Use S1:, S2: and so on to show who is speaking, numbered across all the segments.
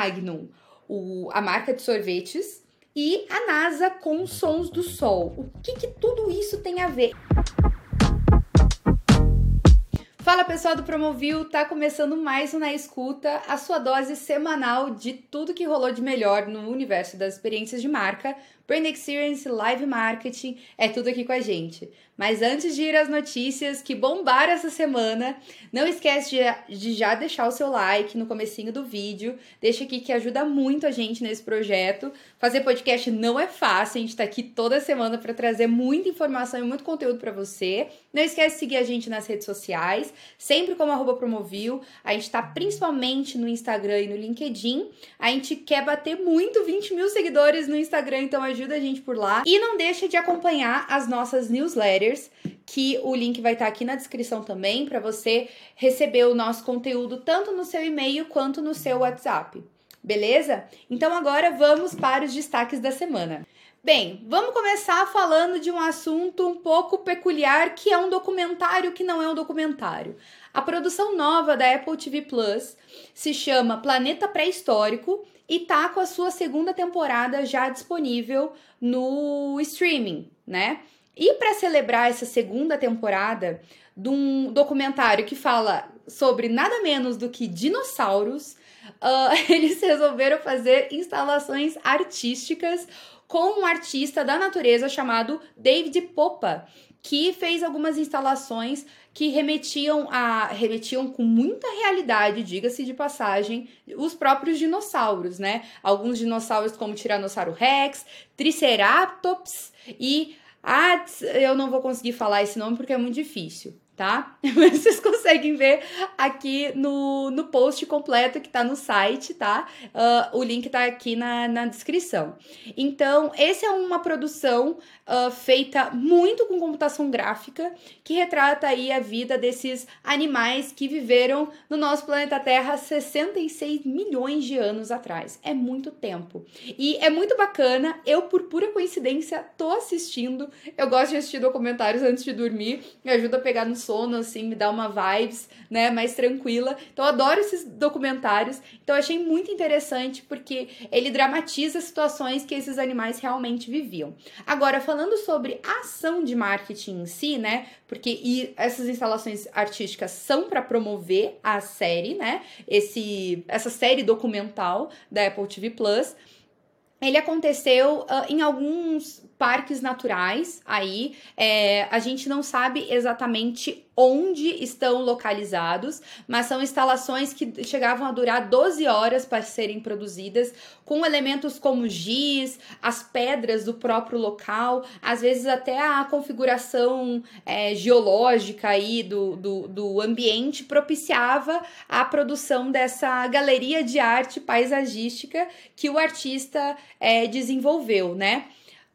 S1: Magnum, o, a marca de sorvetes, e a NASA com sons do sol. O que, que tudo isso tem a ver? Fala pessoal do Promovil, tá começando mais um Na Escuta, a sua dose semanal de tudo que rolou de melhor no universo das experiências de marca, Brand Experience, Live Marketing, é tudo aqui com a gente. Mas antes de ir às notícias que bombaram essa semana, não esquece de, de, já deixar o seu like no comecinho do vídeo. Deixa aqui que ajuda muito a gente nesse projeto. Fazer podcast não é fácil, a gente tá aqui toda semana para trazer muita informação e muito conteúdo para você. Não esquece de seguir a gente nas redes sociais, sempre como arroba promovil. A gente tá principalmente no Instagram e no LinkedIn. A gente quer bater muito 20 mil seguidores no Instagram, então ajuda a gente por lá. E não deixa de acompanhar as nossas newsletters que o link vai estar aqui na descrição também para você receber o nosso conteúdo tanto no seu e-mail quanto no seu WhatsApp. Beleza? Então agora vamos para os destaques da semana. Bem, vamos começar falando de um assunto um pouco peculiar que é um documentário que não é um documentário. A produção nova da Apple TV Plus se chama Planeta Pré-Histórico e tá com a sua segunda temporada já disponível no streaming, né? E para celebrar essa segunda temporada de um documentário que fala sobre nada menos do que dinossauros, uh, eles resolveram fazer instalações artísticas com um artista da natureza chamado David Popa, que fez algumas instalações que remetiam a remetiam com muita realidade, diga-se de passagem, os próprios dinossauros, né? Alguns dinossauros como Tiranossauro Rex, Triceratops e ah, eu não vou conseguir falar esse nome porque é muito difícil tá? Vocês conseguem ver aqui no, no post completo que tá no site, tá? Uh, o link tá aqui na, na descrição. Então, essa é uma produção uh, feita muito com computação gráfica que retrata aí a vida desses animais que viveram no nosso planeta Terra 66 milhões de anos atrás. É muito tempo. E é muito bacana. Eu, por pura coincidência, tô assistindo. Eu gosto de assistir documentários antes de dormir. Me ajuda a pegar no sono, assim, me dá uma vibes, né, mais tranquila. Então, eu adoro esses documentários. Então, eu achei muito interessante porque ele dramatiza situações que esses animais realmente viviam. Agora, falando sobre a ação de marketing em si, né, porque essas instalações artísticas são para promover a série, né, esse, essa série documental da Apple TV Plus ele aconteceu uh, em alguns parques naturais aí. É, a gente não sabe exatamente onde estão localizados, mas são instalações que chegavam a durar 12 horas para serem produzidas, com elementos como giz, as pedras do próprio local, às vezes até a configuração é, geológica aí do, do, do ambiente propiciava a produção dessa galeria de arte paisagística que o artista é, desenvolveu, né?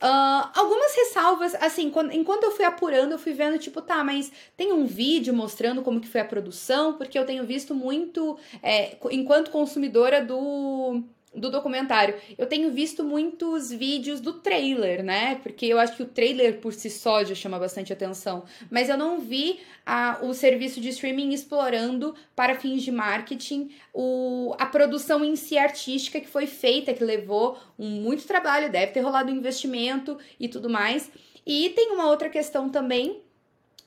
S1: Uh, algumas ressalvas, assim, quando, enquanto eu fui apurando, eu fui vendo, tipo, tá, mas tem um vídeo mostrando como que foi a produção, porque eu tenho visto muito, é, enquanto consumidora do do documentário. Eu tenho visto muitos vídeos do trailer, né? Porque eu acho que o trailer por si só já chama bastante atenção. Mas eu não vi a, o serviço de streaming explorando para fins de marketing o, a produção em si artística que foi feita, que levou um, muito trabalho, deve ter rolado investimento e tudo mais. E tem uma outra questão também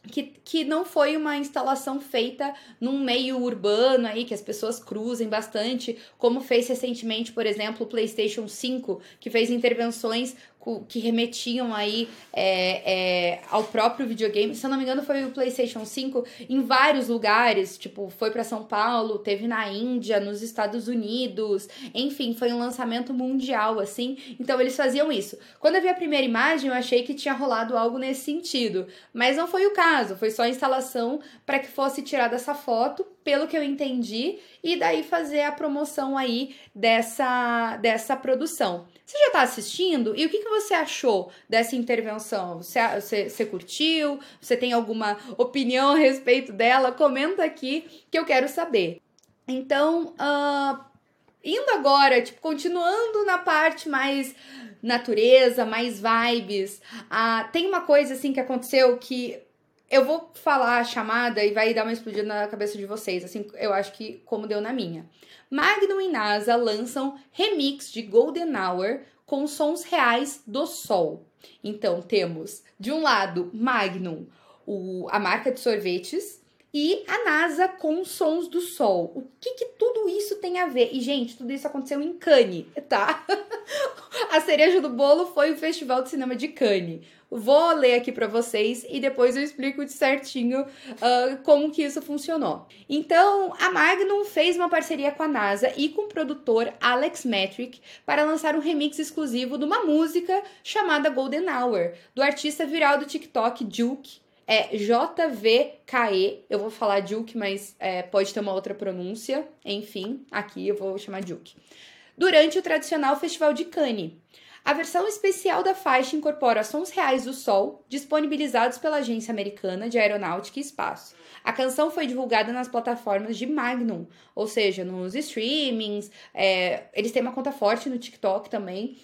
S1: que, que não foi uma instalação feita num meio urbano aí, que as pessoas cruzem bastante, como fez recentemente, por exemplo, o PlayStation 5, que fez intervenções que remetiam aí é, é, ao próprio videogame. Se eu não me engano, foi o PlayStation 5 em vários lugares, tipo, foi para São Paulo, teve na Índia, nos Estados Unidos, enfim, foi um lançamento mundial, assim. Então eles faziam isso. Quando eu vi a primeira imagem, eu achei que tinha rolado algo nesse sentido, mas não foi o caso, foi só a instalação para que fosse tirada essa foto pelo que eu entendi, e daí fazer a promoção aí dessa, dessa produção. Você já está assistindo? E o que, que você achou dessa intervenção? Você, você, você curtiu? Você tem alguma opinião a respeito dela? Comenta aqui que eu quero saber. Então, uh, indo agora, tipo, continuando na parte mais natureza, mais vibes, uh, tem uma coisa assim que aconteceu que eu vou falar a chamada e vai dar uma explodida na cabeça de vocês, assim, eu acho que como deu na minha. Magnum e NASA lançam remix de Golden Hour com sons reais do Sol. Então temos, de um lado, Magnum, o, a marca de sorvetes, e a NASA com sons do sol. O que, que tudo isso tem a ver? E, gente, tudo isso aconteceu em Cannes, tá? a cereja do bolo foi o Festival de Cinema de Cannes. Vou ler aqui para vocês e depois eu explico de certinho uh, como que isso funcionou. Então, a Magnum fez uma parceria com a NASA e com o produtor Alex Metric para lançar um remix exclusivo de uma música chamada Golden Hour, do artista viral do TikTok Juke, é JVKE. Eu vou falar Juke, mas é, pode ter uma outra pronúncia. Enfim, aqui eu vou chamar Juke. Durante o tradicional Festival de Cannes. A versão especial da faixa incorpora sons reais do Sol, disponibilizados pela Agência Americana de Aeronáutica e Espaço. A canção foi divulgada nas plataformas de Magnum, ou seja, nos streamings. É, eles têm uma conta forte no TikTok também,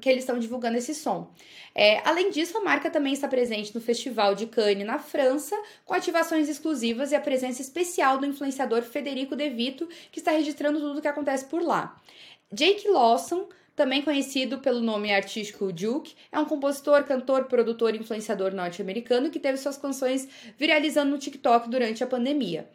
S1: que eles estão divulgando esse som. É, além disso, a marca também está presente no Festival de Cannes, na França, com ativações exclusivas e a presença especial do influenciador Federico De Vito, que está registrando tudo o que acontece por lá. Jake Lawson também conhecido pelo nome artístico Duke, é um compositor, cantor, produtor e influenciador norte-americano que teve suas canções viralizando no TikTok durante a pandemia.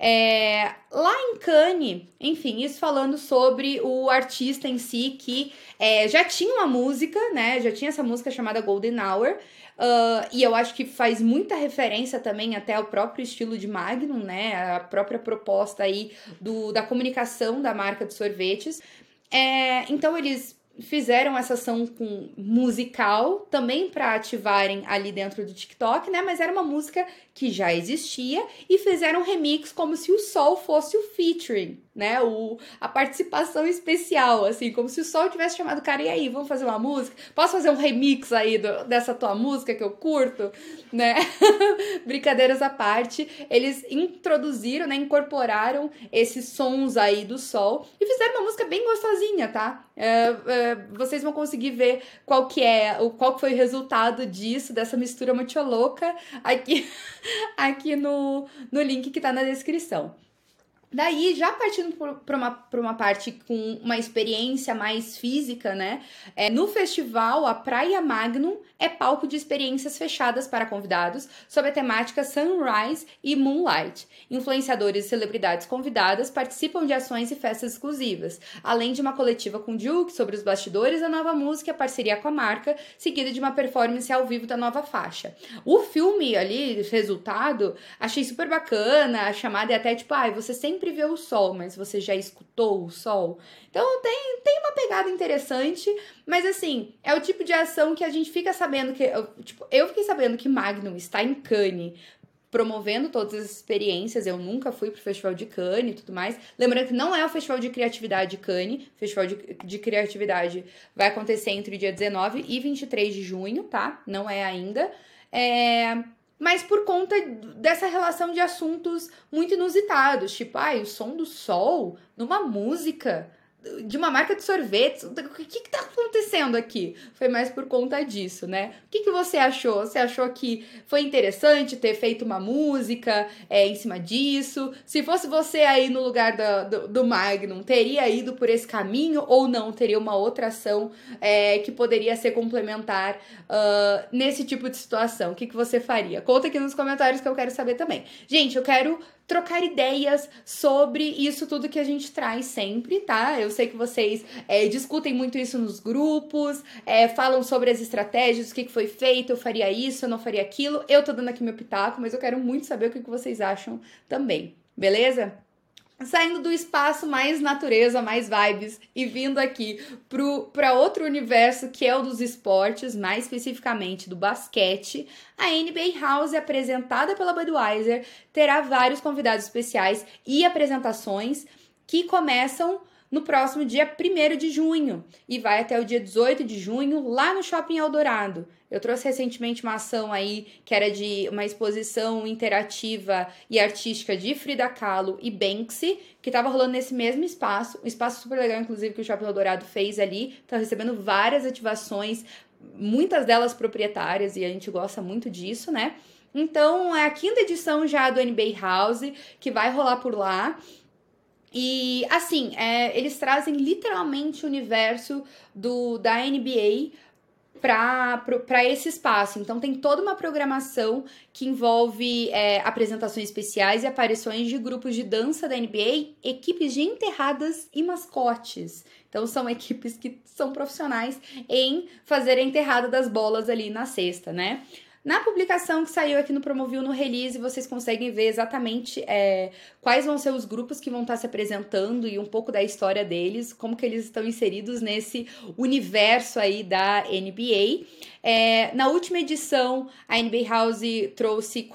S1: É, lá em Cannes, enfim, isso falando sobre o artista em si que é, já tinha uma música, né? Já tinha essa música chamada Golden Hour. Uh, e eu acho que faz muita referência também até ao próprio estilo de Magnum, né? A própria proposta aí do, da comunicação da marca de sorvetes. É, então eles fizeram essa ação com musical também para ativarem ali dentro do TikTok, né? Mas era uma música que já existia e fizeram um remix como se o Sol fosse o featuring, né? O, a participação especial, assim, como se o Sol tivesse chamado o cara, e aí, vamos fazer uma música? Posso fazer um remix aí do, dessa tua música que eu curto, né? Brincadeiras à parte, eles introduziram, né? Incorporaram esses sons aí do Sol e fizeram uma música bem gostosinha, tá? É, é, vocês vão conseguir ver qual que é, qual que foi o resultado disso, dessa mistura muito louca aqui aqui no, no link que está na descrição. Daí, já partindo para uma, uma parte com uma experiência mais física, né? É, no festival, a Praia Magnum é palco de experiências fechadas para convidados sob a temática Sunrise e Moonlight. Influenciadores e celebridades convidadas participam de ações e festas exclusivas, além de uma coletiva com Duke sobre os bastidores da nova música parceria com a marca, seguida de uma performance ao vivo da nova faixa. O filme ali, resultado, achei super bacana, a chamada é até tipo, ai, ah, você sempre vê o sol, mas você já escutou o sol? Então tem, tem uma pegada interessante, mas assim, é o tipo de ação que a gente fica sabendo que. Tipo, eu fiquei sabendo que Magnum está em Cannes promovendo todas as experiências. Eu nunca fui pro Festival de Cannes e tudo mais. Lembrando que não é o Festival de Criatividade de Cannes. O Festival de, de Criatividade vai acontecer entre o dia 19 e 23 de junho, tá? Não é ainda. É... Mas por conta dessa relação de assuntos muito inusitados, tipo, ai, ah, o som do sol numa música de uma marca de sorvetes. O que que tá acontecendo aqui? Foi mais por conta disso, né? O que, que você achou? Você achou que foi interessante ter feito uma música é, em cima disso? Se fosse você aí no lugar do, do, do Magnum, teria ido por esse caminho ou não? Teria uma outra ação é, que poderia ser complementar uh, nesse tipo de situação? O que, que você faria? Conta aqui nos comentários que eu quero saber também. Gente, eu quero trocar ideias sobre isso tudo que a gente traz sempre, tá? Eu sei que vocês é, discutem muito isso nos grupos, é, falam sobre as estratégias, o que, foi feito, eu faria isso, eu não faria aquilo. Eu tô dando aqui meu pitaco, mas eu quero muito saber o que, que vocês acham também, beleza? Saindo do espaço mais natureza, mais vibes e vindo aqui para outro universo que é o dos esportes, mais especificamente do basquete, a NBA House, apresentada pela Budweiser, terá vários convidados especiais e apresentações que começam no próximo dia 1 de junho e vai até o dia 18 de junho lá no Shopping Eldorado. Eu trouxe recentemente uma ação aí que era de uma exposição interativa e artística de Frida Kahlo e Banksy, que estava rolando nesse mesmo espaço, um espaço super legal, inclusive, que o Shopping Eldorado fez ali. Tá recebendo várias ativações, muitas delas proprietárias, e a gente gosta muito disso, né? Então, é a quinta edição já do NBA House, que vai rolar por lá. E assim, é, eles trazem literalmente o universo do, da NBA para esse espaço. Então, tem toda uma programação que envolve é, apresentações especiais e aparições de grupos de dança da NBA, equipes de enterradas e mascotes. Então, são equipes que são profissionais em fazer a enterrada das bolas ali na cesta, né? Na publicação que saiu aqui no Promovil no release, vocês conseguem ver exatamente é, quais vão ser os grupos que vão estar se apresentando e um pouco da história deles, como que eles estão inseridos nesse universo aí da NBA. É, na última edição, a NBA House trouxe,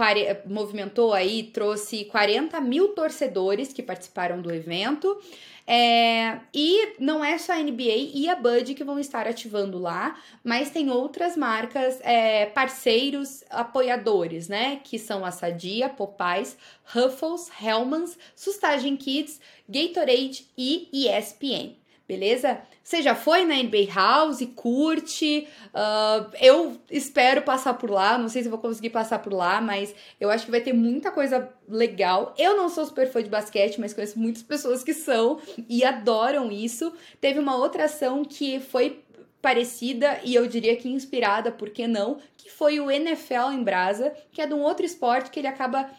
S1: movimentou aí, trouxe 40 mil torcedores que participaram do evento. É, e não é só a NBA e a Bud que vão estar ativando lá, mas tem outras marcas, é, parceiros, apoiadores, né? Que são a Sadia, Popeyes, Ruffles, Hellmann's, Sustagem Kids, Gatorade e ESPN beleza? Você já foi na NBA House, curte? Uh, eu espero passar por lá, não sei se vou conseguir passar por lá, mas eu acho que vai ter muita coisa legal. Eu não sou super fã de basquete, mas conheço muitas pessoas que são e adoram isso. Teve uma outra ação que foi parecida e eu diria que inspirada, por que não? Que foi o NFL em Brasa, que é de um outro esporte que ele acaba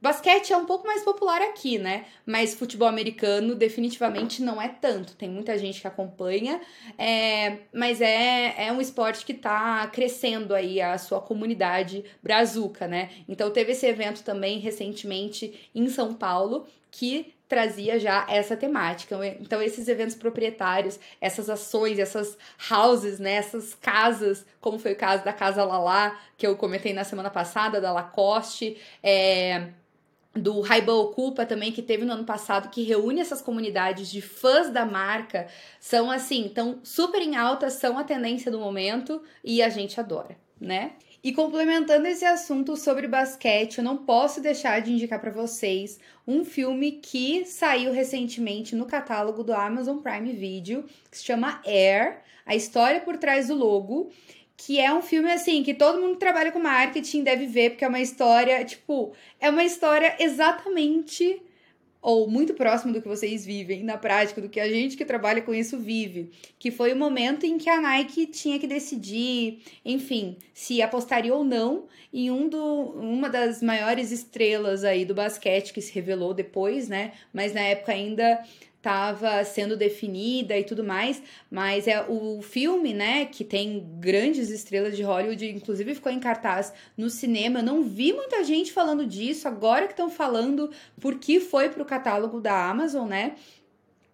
S1: Basquete é um pouco mais popular aqui, né? Mas futebol americano definitivamente não é tanto. Tem muita gente que acompanha, é, mas é, é um esporte que tá crescendo aí a sua comunidade brazuca, né? Então teve esse evento também recentemente em São Paulo que trazia já essa temática. Então, esses eventos proprietários, essas ações, essas houses, né, essas casas, como foi o caso da Casa Lalá, que eu comentei na semana passada, da Lacoste, é, do Raiba Ocupa também, que teve no ano passado, que reúne essas comunidades de fãs da marca, são assim, então super em alta, são a tendência do momento e a gente adora, né? E complementando esse assunto sobre basquete, eu não posso deixar de indicar para vocês um filme que saiu recentemente no catálogo do Amazon Prime Video, que se chama Air, a história por trás do logo que é um filme assim que todo mundo que trabalha com marketing deve ver, porque é uma história, tipo, é uma história exatamente ou muito próximo do que vocês vivem na prática, do que a gente que trabalha com isso vive, que foi o momento em que a Nike tinha que decidir, enfim, se apostaria ou não em um do, uma das maiores estrelas aí do basquete que se revelou depois, né? Mas na época ainda estava sendo definida e tudo mais, mas é o filme, né, que tem grandes estrelas de Hollywood, inclusive ficou em cartaz no cinema. Eu não vi muita gente falando disso, agora que estão falando porque foi para o catálogo da Amazon, né?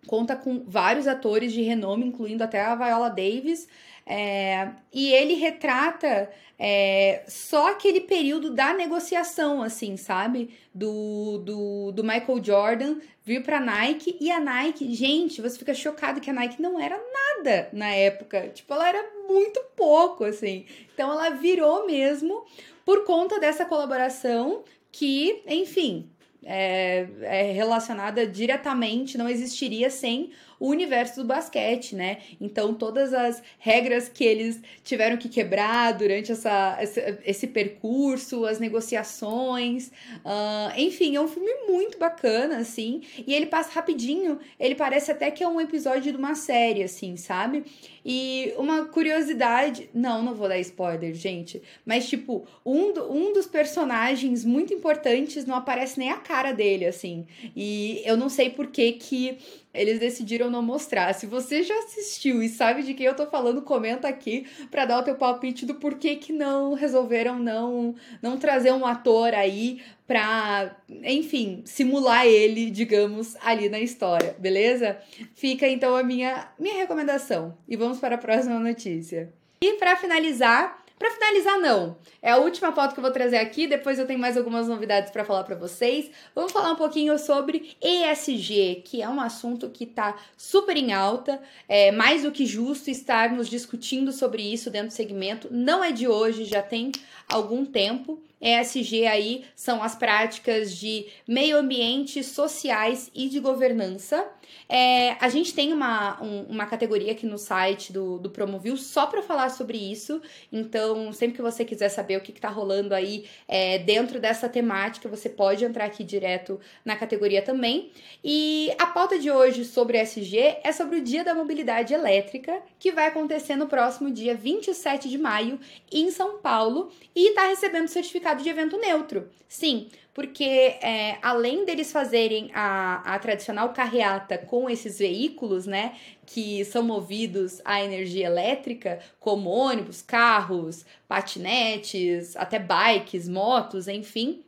S1: Conta com vários atores de renome, incluindo até a Viola Davis. É, e ele retrata é, só aquele período da negociação, assim, sabe? Do, do, do Michael Jordan vir pra Nike e a Nike, gente, você fica chocado que a Nike não era nada na época. Tipo, ela era muito pouco, assim. Então ela virou mesmo por conta dessa colaboração que, enfim, é, é relacionada diretamente, não existiria sem o universo do basquete, né? Então, todas as regras que eles tiveram que quebrar durante essa, esse, esse percurso, as negociações, uh, enfim, é um filme muito bacana, assim, e ele passa rapidinho, ele parece até que é um episódio de uma série, assim, sabe? E uma curiosidade, não, não vou dar spoiler, gente, mas tipo, um, do, um dos personagens muito importantes não aparece nem a cara dele, assim, e eu não sei por que que eles decidiram não mostrar. Se você já assistiu e sabe de quem eu tô falando, comenta aqui para dar o teu palpite do porquê que não resolveram não não trazer um ator aí pra, enfim, simular ele, digamos, ali na história, beleza? Fica então a minha minha recomendação. E vamos para a próxima notícia. E para finalizar, para finalizar, não. É a última foto que eu vou trazer aqui, depois eu tenho mais algumas novidades para falar para vocês. Vamos falar um pouquinho sobre ESG, que é um assunto que está super em alta. É mais do que justo estarmos discutindo sobre isso dentro do segmento. Não é de hoje, já tem algum tempo. ESG aí são as práticas de meio ambiente, sociais e de governança. É, a gente tem uma, um, uma categoria aqui no site do, do Promovil só para falar sobre isso. Então, sempre que você quiser saber o que está rolando aí é, dentro dessa temática, você pode entrar aqui direto na categoria também. E a pauta de hoje sobre SG é sobre o Dia da Mobilidade Elétrica, que vai acontecer no próximo dia 27 de maio em São Paulo e está recebendo certificado de evento neutro. Sim, porque é, além deles fazerem a, a tradicional carreata com esses veículos, né, que são movidos à energia elétrica, como ônibus, carros, patinetes, até bikes, motos, enfim,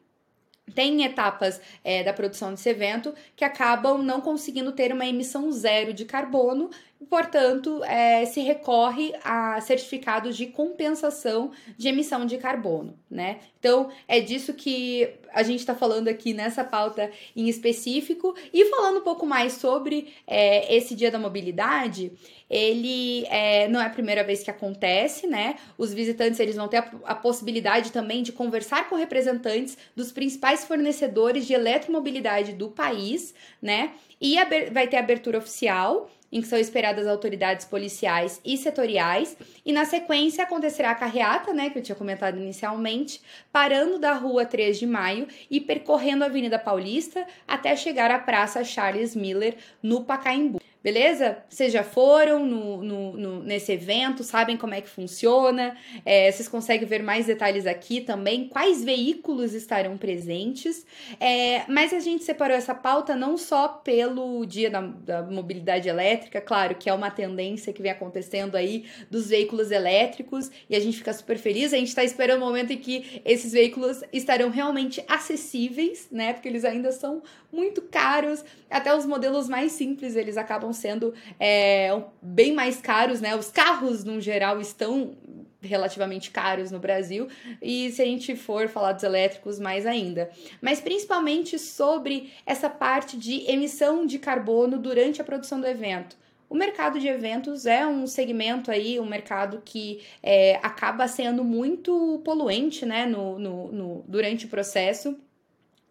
S1: tem etapas é, da produção desse evento que acabam não conseguindo ter uma emissão zero de carbono portanto, é, se recorre a certificados de compensação de emissão de carbono, né? Então, é disso que a gente está falando aqui nessa pauta em específico. E falando um pouco mais sobre é, esse Dia da Mobilidade, ele é, não é a primeira vez que acontece, né? Os visitantes eles vão ter a, a possibilidade também de conversar com representantes dos principais fornecedores de eletromobilidade do país, né? E vai ter abertura oficial em que são esperadas autoridades policiais e setoriais, e na sequência acontecerá a carreata, né, que eu tinha comentado inicialmente, parando da rua 3 de maio e percorrendo a Avenida Paulista até chegar à Praça Charles Miller, no Pacaembu. Beleza? Vocês já foram no, no, no, nesse evento, sabem como é que funciona, é, vocês conseguem ver mais detalhes aqui também, quais veículos estarão presentes. É, mas a gente separou essa pauta não só pelo dia da, da, mobilidade elétrica, claro que é uma tendência que vem acontecendo aí dos veículos elétricos, e a gente fica super feliz. A gente está esperando o momento em que esses veículos estarão realmente acessíveis, né? Porque eles ainda são muito caros, até os modelos mais simples eles acabam sendo é, bem mais caros, né? Os carros, no geral, estão relativamente caros no Brasil, e se a gente for falar dos elétricos, mais ainda. Mas principalmente sobre essa parte de emissão de carbono durante a produção do evento. O mercado de eventos é um segmento aí, um mercado que é, acaba sendo muito poluente, né, no, no, no durante o processo.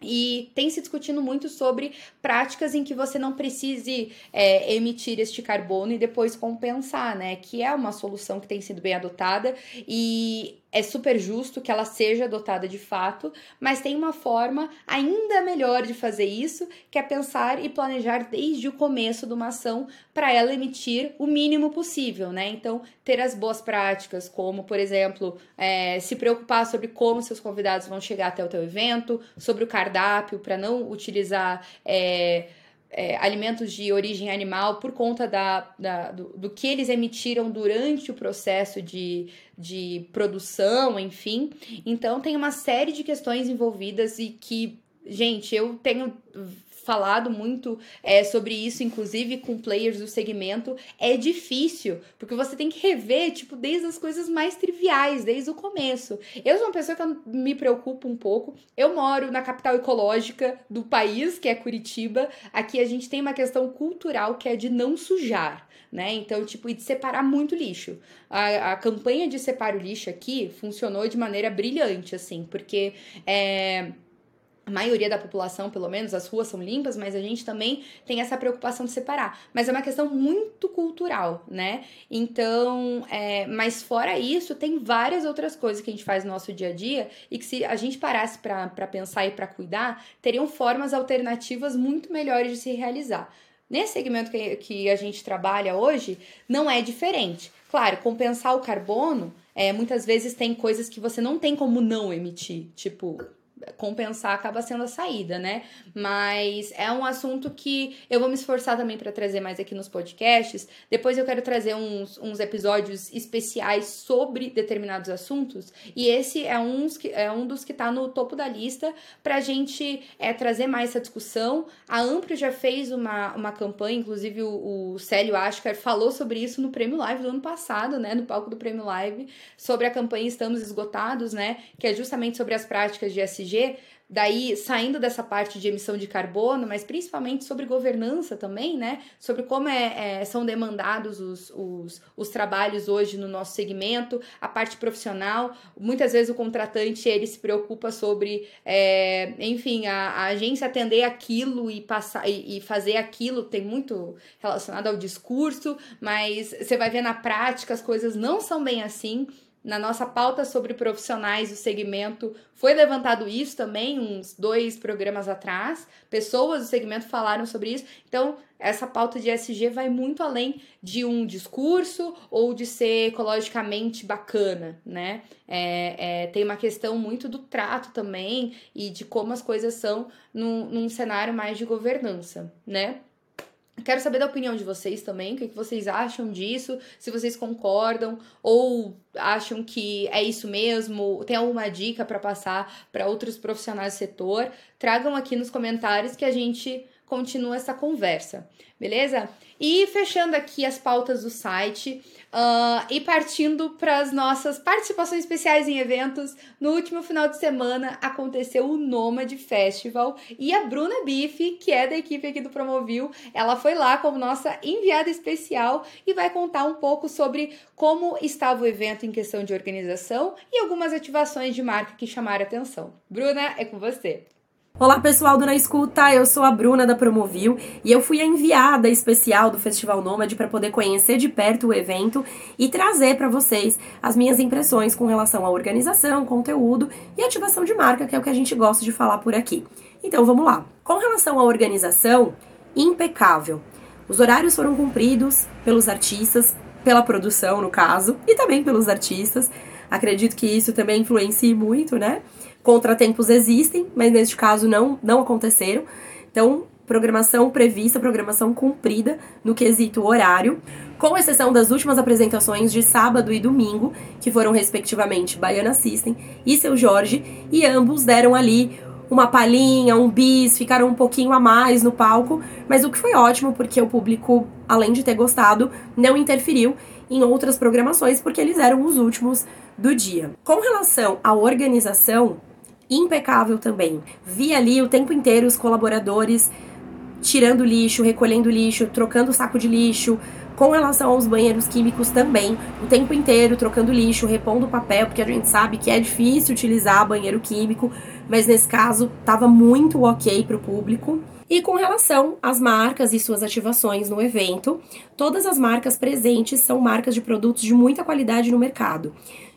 S1: E tem se discutindo muito sobre práticas em que você não precise é, emitir este carbono e depois compensar, né? Que é uma solução que tem sido bem adotada e é super justo que ela seja adotada de fato, mas tem uma forma ainda melhor de fazer isso, que é pensar e planejar desde o começo de uma ação para ela emitir o mínimo possível, né? Então, ter as boas práticas, como, por exemplo, é, se preocupar sobre como seus convidados vão chegar até o teu evento, sobre o cardápio, para não utilizar. É, é, alimentos de origem animal por conta da, da do, do, que eles emitiram durante o processo de, de produção, enfim. Então, tem uma série de questões envolvidas e que, gente, eu tenho falado muito é, sobre isso, inclusive com players do segmento, é difícil, porque você tem que rever, tipo, desde as coisas mais triviais, desde o começo. Eu sou uma pessoa que me preocupa um pouco. Eu moro na capital ecológica do país, que é Curitiba. Aqui a gente tem uma questão cultural que é de não sujar, né? Então, tipo, e de separar muito lixo. A, a campanha de separa o lixo aqui funcionou de maneira brilhante, assim, porque é a maioria da população, pelo menos, as ruas são limpas, mas a gente também tem essa preocupação de separar. Mas é uma questão muito cultural, né? Então, é, mas fora isso, tem várias outras coisas que a gente faz no nosso dia a dia e que se a gente parasse para pensar e para cuidar, teriam formas alternativas muito melhores de se realizar. Nesse segmento que, que a gente trabalha hoje, não é diferente. Claro, compensar o carbono, é, muitas vezes tem coisas que você não tem como não emitir, tipo compensar acaba sendo a saída, né? Mas é um assunto que eu vou me esforçar também para trazer mais aqui nos podcasts. Depois eu quero trazer uns, uns episódios especiais sobre determinados assuntos. E esse é, uns que, é um dos que está no topo da lista para a gente é, trazer mais essa discussão. A Ampro já fez uma, uma campanha, inclusive o, o Célio Ascar falou sobre isso no Prêmio Live do ano passado, né? No palco do Prêmio Live, sobre a campanha Estamos Esgotados, né? Que é justamente sobre as práticas de SG daí saindo dessa parte de emissão de carbono, mas principalmente sobre governança também, né? Sobre como é, é, são demandados os, os, os, trabalhos hoje no nosso segmento, a parte profissional. Muitas vezes o contratante ele se preocupa sobre, é, enfim, a, a, agência atender aquilo e passar e, e fazer aquilo tem muito relacionado ao discurso, mas você vai ver na prática as coisas não são bem assim. Na nossa pauta sobre profissionais do segmento foi levantado isso também, uns dois programas atrás. Pessoas do segmento falaram sobre isso. Então, essa pauta de SG vai muito além de um discurso ou de ser ecologicamente bacana, né? É, é, tem uma questão muito do trato também e de como as coisas são num, num cenário mais de governança, né? Quero saber da opinião de vocês também, o que, vocês acham disso, se vocês concordam ou acham que é isso mesmo, tem alguma dica para passar para outros profissionais do setor, tragam aqui nos comentários que a gente continua essa conversa, beleza? E fechando aqui as pautas do site uh, e partindo para as nossas participações especiais em eventos, no último final de semana aconteceu o Nomad Festival e a Bruna Bife, que é da equipe aqui do Promovil, ela foi lá como nossa enviada especial e vai contar um pouco sobre como estava o evento em questão de organização e algumas ativações de marca que chamaram atenção. Bruna, é com você.
S2: Olá pessoal do Na Escuta, eu sou a Bruna da Promovil e eu fui a enviada especial do Festival Nômade para poder conhecer de perto o evento e trazer para vocês as minhas impressões com relação à organização, conteúdo e ativação de marca, que é o que a gente gosta de falar por aqui. Então vamos lá. Com relação à organização, impecável. Os horários foram cumpridos pelos artistas, pela produção no caso, e também pelos artistas. Acredito que isso também influencie muito, né? Contratempos existem, mas neste caso não, não aconteceram. Então, programação prevista, programação cumprida no quesito horário, com exceção das últimas apresentações de sábado e domingo, que foram respectivamente Baiana System e Seu Jorge, e ambos deram ali uma palhinha, um bis, ficaram um pouquinho a mais no palco, mas o que foi ótimo porque o público, além de ter gostado, não interferiu em outras programações porque eles eram os últimos do dia. Com relação à organização, impecável também. Vi ali o tempo inteiro os colaboradores tirando lixo, recolhendo lixo, trocando saco de lixo. Com relação aos banheiros químicos também, o tempo inteiro trocando lixo, repondo papel, porque a gente sabe que é difícil utilizar banheiro químico, mas nesse caso estava muito ok para o público. E com relação às marcas e suas ativações no evento, todas as marcas presentes são marcas de produtos de muita qualidade no mercado.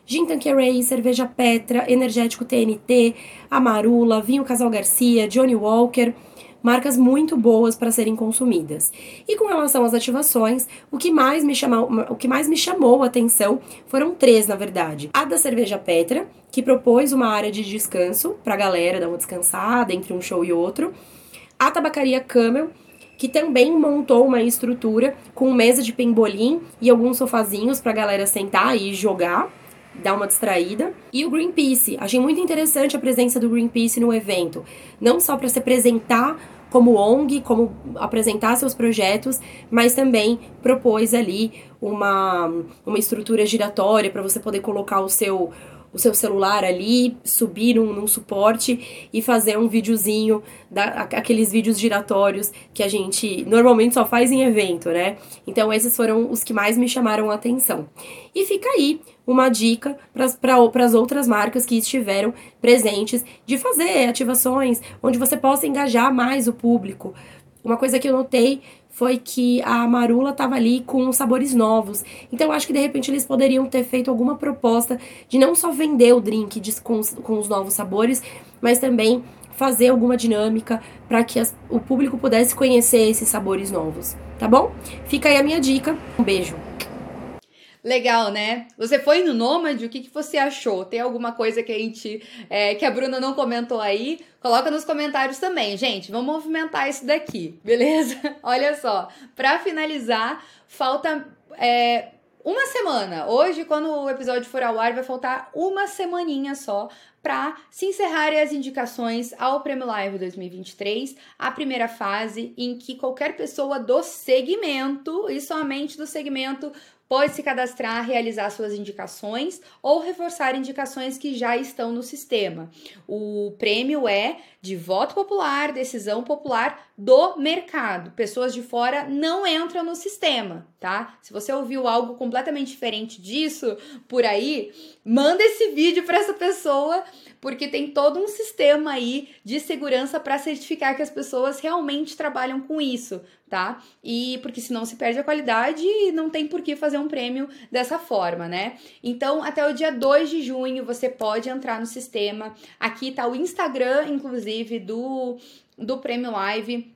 S2: Gin Tanqueray, Cerveja Petra, Energético TNT, Amarula, Vinho Casal Garcia, Johnny Walker, marcas muito boas para serem consumidas. E com relação às ativações, o que mais me chamou, o que mais me chamou a atenção foram três, na verdade. A da Cerveja Petra, que propôs uma área de descanso para a galera dar uma descansada entre um show e outro. A Tabacaria Camel, que também montou uma estrutura com mesa de pembolim e alguns sofazinhos para a galera sentar e jogar dar uma distraída. E o Greenpeace, achei muito interessante a presença do Greenpeace no evento, não só para se apresentar como ONG, como apresentar seus projetos, mas também propôs ali uma, uma estrutura giratória para você poder colocar o seu o seu celular ali, subir num, num suporte e fazer um videozinho, da, aqueles vídeos giratórios que a gente normalmente só faz em evento, né? Então, esses foram os que mais me chamaram a atenção. E fica aí uma dica para as outras marcas que estiveram presentes de fazer ativações onde você possa engajar mais o público. Uma coisa que eu notei foi que a Marula estava ali com sabores novos. Então eu acho que de repente eles poderiam ter feito alguma proposta de não só vender o drink de, com, com os novos sabores, mas também fazer alguma dinâmica para que as, o público pudesse conhecer esses sabores novos, tá bom? Fica aí a minha dica. Um beijo.
S1: Legal, né? Você foi no Nômade, o que, que você achou? Tem alguma coisa que a gente. É, que a Bruna não comentou aí? Coloca nos comentários também, gente. Vamos movimentar isso daqui, beleza? Olha só, para finalizar, falta. É, uma semana. Hoje, quando o episódio for ao ar, vai faltar uma semaninha só para se encerrarem as indicações ao Prêmio Live 2023, a primeira fase em que qualquer pessoa do segmento e somente do segmento pode se cadastrar, realizar suas indicações ou reforçar indicações que já estão no sistema. O prêmio é de voto popular, decisão popular do mercado. Pessoas de fora não entram no sistema, tá? Se você ouviu algo completamente diferente disso por aí, manda esse vídeo para essa pessoa, porque tem todo um sistema aí de segurança para certificar que as pessoas realmente trabalham com isso, tá? E porque senão se perde a qualidade e não tem por que fazer um prêmio dessa forma, né? Então, até o dia 2 de junho você pode entrar no sistema. Aqui tá o Instagram, inclusive inclusive, do, do Prêmio Live.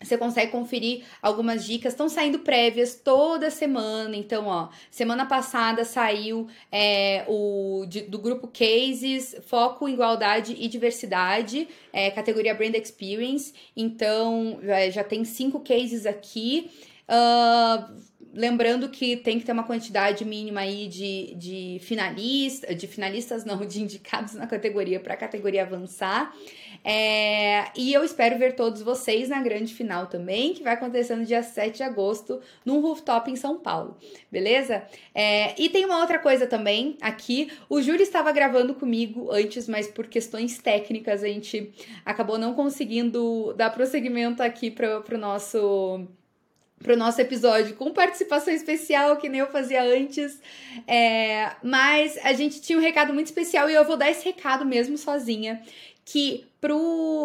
S1: Você consegue conferir algumas dicas. Estão saindo prévias toda semana. Então, ó, semana passada saiu é, o de, do grupo Cases, Foco, Igualdade e Diversidade, é, categoria Brand Experience. Então, é, já tem cinco cases aqui. Uh, lembrando que tem que ter uma quantidade mínima aí de, de finalistas, de finalistas não, de indicados na categoria para a categoria avançar. É, e eu espero ver todos vocês na grande final também, que vai acontecer no dia 7 de agosto, num rooftop em São Paulo, beleza? É, e tem uma outra coisa também aqui, o Júlio estava gravando comigo antes, mas por questões técnicas a gente acabou não conseguindo dar prosseguimento aqui para o nosso para o nosso episódio com participação especial, que nem eu fazia antes. É, mas a gente tinha um recado muito especial e eu vou dar esse recado mesmo sozinha. Que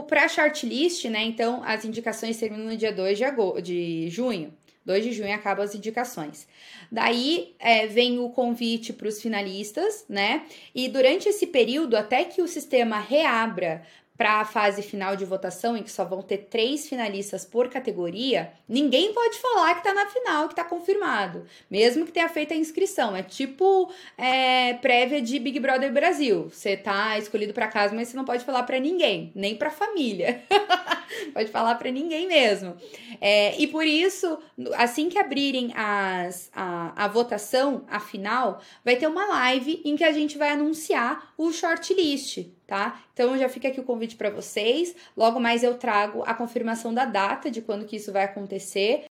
S1: para a shortlist, né? Então, as indicações terminam no dia 2 de, de junho. 2 de junho acabam as indicações. Daí é, vem o convite para os finalistas, né? E durante esse período, até que o sistema reabra para a fase final de votação, em que só vão ter três finalistas por categoria, ninguém pode falar que está na final, que está confirmado, mesmo que tenha feito a inscrição. É tipo é, prévia de Big Brother Brasil. Você tá escolhido para casa, mas você não pode falar para ninguém, nem para família. pode falar para ninguém mesmo. É, e por isso, assim que abrirem as, a, a votação, a final, vai ter uma live em que a gente vai anunciar o shortlist tá? Então já fica aqui o convite para vocês. Logo mais eu trago a confirmação da data de quando que isso vai acontecer.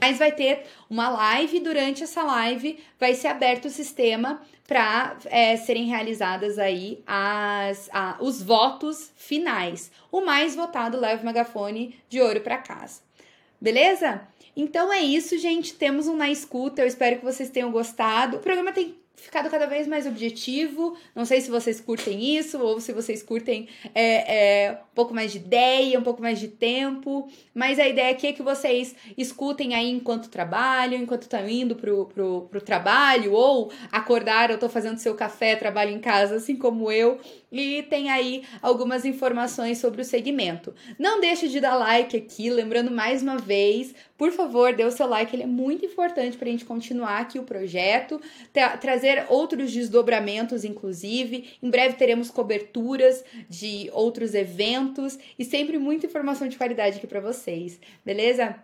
S1: Mas vai ter uma live, durante essa live vai ser aberto o sistema para é, serem realizadas aí as, a, os votos finais. O mais votado leva o megafone de ouro para casa. Beleza? Então é isso, gente. Temos um na escuta. Eu espero que vocês tenham gostado. O programa tem ficado cada vez mais objetivo. Não sei se vocês curtem isso ou se vocês curtem é, é, um pouco mais de ideia, um pouco mais de tempo. Mas a ideia aqui é que vocês escutem aí enquanto trabalham, enquanto estão indo pro, pro, pro trabalho, ou acordaram, tô fazendo seu café, trabalho em casa, assim como eu. E tem aí algumas informações sobre o segmento. Não deixe de dar like aqui, lembrando mais uma vez, por favor, dê o seu like, ele é muito importante para a gente continuar aqui o projeto, trazer outros desdobramentos, inclusive. Em breve teremos coberturas de outros eventos e sempre muita informação de qualidade aqui para vocês, beleza?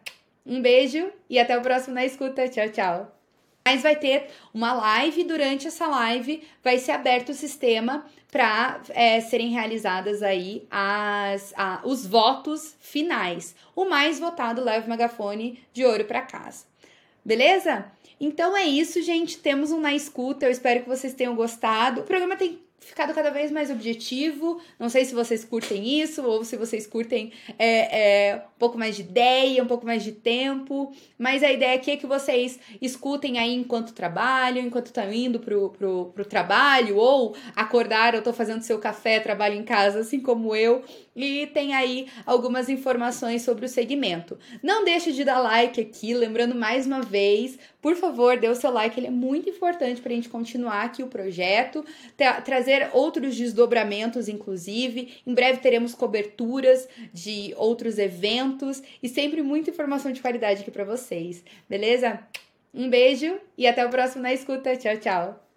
S1: Um beijo e até o próximo na escuta. Tchau, tchau. Mas vai ter uma live, durante essa live vai ser aberto o sistema para é, serem realizadas aí as, a, os votos finais. O mais votado leva o megafone de ouro para casa. Beleza? Então é isso, gente. Temos um na escuta. Eu espero que vocês tenham gostado. O programa tem ficado cada vez mais objetivo. Não sei se vocês curtem isso ou se vocês curtem é, é, um pouco mais de ideia, um pouco mais de tempo. Mas a ideia aqui é que vocês escutem aí enquanto trabalham, enquanto estão indo pro, pro, pro trabalho, ou acordaram, eu tô fazendo seu café, trabalho em casa, assim como eu. E tem aí algumas informações sobre o segmento. Não deixe de dar like aqui, lembrando mais uma vez, por favor, dê o seu like, ele é muito importante para a gente continuar aqui o projeto, trazer outros desdobramentos, inclusive. Em breve teremos coberturas de outros eventos e sempre muita informação de qualidade aqui para vocês, beleza? Um beijo e até o próximo na escuta. Tchau, tchau.